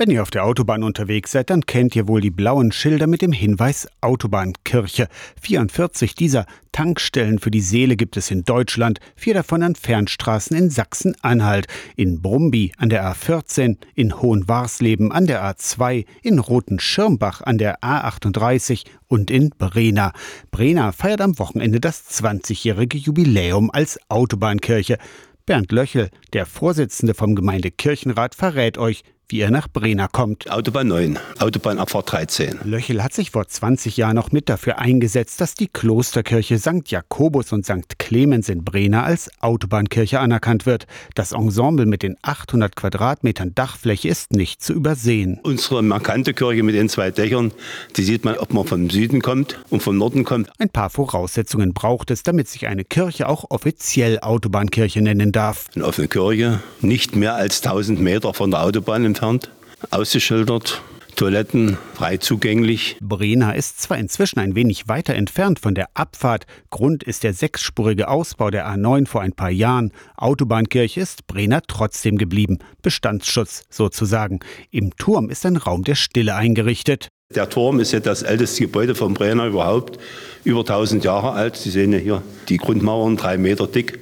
Wenn ihr auf der Autobahn unterwegs seid, dann kennt ihr wohl die blauen Schilder mit dem Hinweis Autobahnkirche. 44 dieser Tankstellen für die Seele gibt es in Deutschland, vier davon an Fernstraßen in Sachsen-Anhalt, in Brumby an der A14, in Hohenwarsleben an der A2, in Rotenschirmbach an der A38 und in Brena. Brena feiert am Wochenende das 20-jährige Jubiläum als Autobahnkirche. Bernd Löchel, der Vorsitzende vom Gemeindekirchenrat, verrät euch, wie er nach Brena kommt. Autobahn 9, Autobahnabfahrt 13. Löchel hat sich vor 20 Jahren noch mit dafür eingesetzt, dass die Klosterkirche St. Jakobus und St. Clemens in Brena als Autobahnkirche anerkannt wird. Das Ensemble mit den 800 Quadratmetern Dachfläche ist nicht zu übersehen. Unsere markante Kirche mit den zwei Dächern, die sieht man, ob man vom Süden kommt und vom Norden kommt. Ein paar Voraussetzungen braucht es, damit sich eine Kirche auch offiziell Autobahnkirche nennen darf. Eine offene Kirche, nicht mehr als 1000 Meter von der Autobahn entfernt, ausgeschildert, Toiletten frei zugänglich. Brena ist zwar inzwischen ein wenig weiter entfernt von der Abfahrt. Grund ist der sechsspurige Ausbau der A9 vor ein paar Jahren. Autobahnkirche ist Brena trotzdem geblieben. Bestandsschutz sozusagen. Im Turm ist ein Raum der Stille eingerichtet. Der Turm ist ja das älteste Gebäude von Brenner überhaupt, über 1000 Jahre alt. Sie sehen ja hier die Grundmauern, drei Meter dick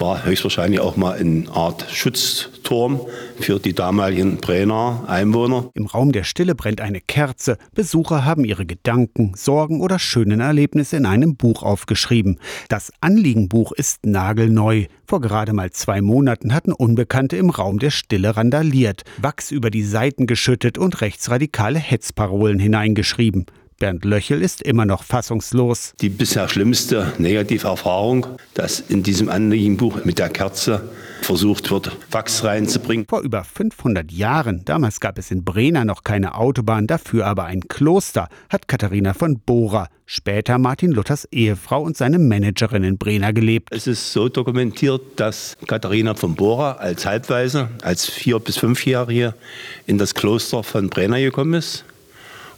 war höchstwahrscheinlich auch mal eine Art Schutzturm für die damaligen Brenner Einwohner. Im Raum der Stille brennt eine Kerze. Besucher haben ihre Gedanken, Sorgen oder schönen Erlebnisse in einem Buch aufgeschrieben. Das Anliegenbuch ist nagelneu. Vor gerade mal zwei Monaten hatten Unbekannte im Raum der Stille randaliert, Wachs über die Seiten geschüttet und rechtsradikale Hetzparolen hineingeschrieben. Bernd Löchel ist immer noch fassungslos. Die bisher schlimmste Negativerfahrung, dass in diesem Anliegenbuch mit der Kerze versucht wird, Wachs reinzubringen. Vor über 500 Jahren, damals gab es in Brena noch keine Autobahn, dafür aber ein Kloster, hat Katharina von Bohrer, später Martin Luthers Ehefrau und seine Managerin in Brena gelebt. Es ist so dokumentiert, dass Katharina von Bohrer als Halbweise, als vier- bis fünfjährige in das Kloster von Brena gekommen ist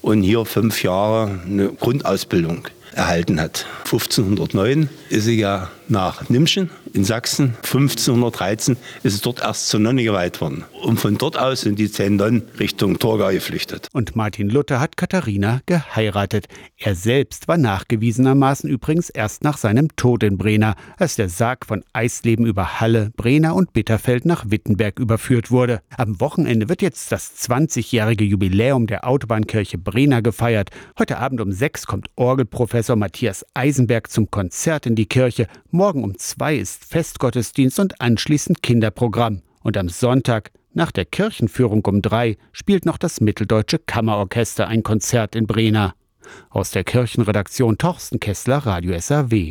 und hier fünf Jahre eine Grundausbildung erhalten hat. 1509 ist sie ja nach Nimschen in Sachsen. 1513 ist es dort erst zur Nonne geweiht worden. Und von dort aus sind die zehn Nonnen Richtung Torgau geflüchtet. Und Martin Luther hat Katharina geheiratet. Er selbst war nachgewiesenermaßen übrigens erst nach seinem Tod in Brena, als der Sarg von Eisleben über Halle, Brena und Bitterfeld nach Wittenberg überführt wurde. Am Wochenende wird jetzt das 20-jährige Jubiläum der Autobahnkirche Brena gefeiert. Heute Abend um sechs kommt Orgelprofessor Matthias Eisenberg zum Konzert in die Kirche. Morgen um zwei ist Festgottesdienst und anschließend Kinderprogramm. Und am Sonntag, nach der Kirchenführung um drei, spielt noch das Mitteldeutsche Kammerorchester ein Konzert in Brena. Aus der Kirchenredaktion Torsten Kessler, Radio SAW.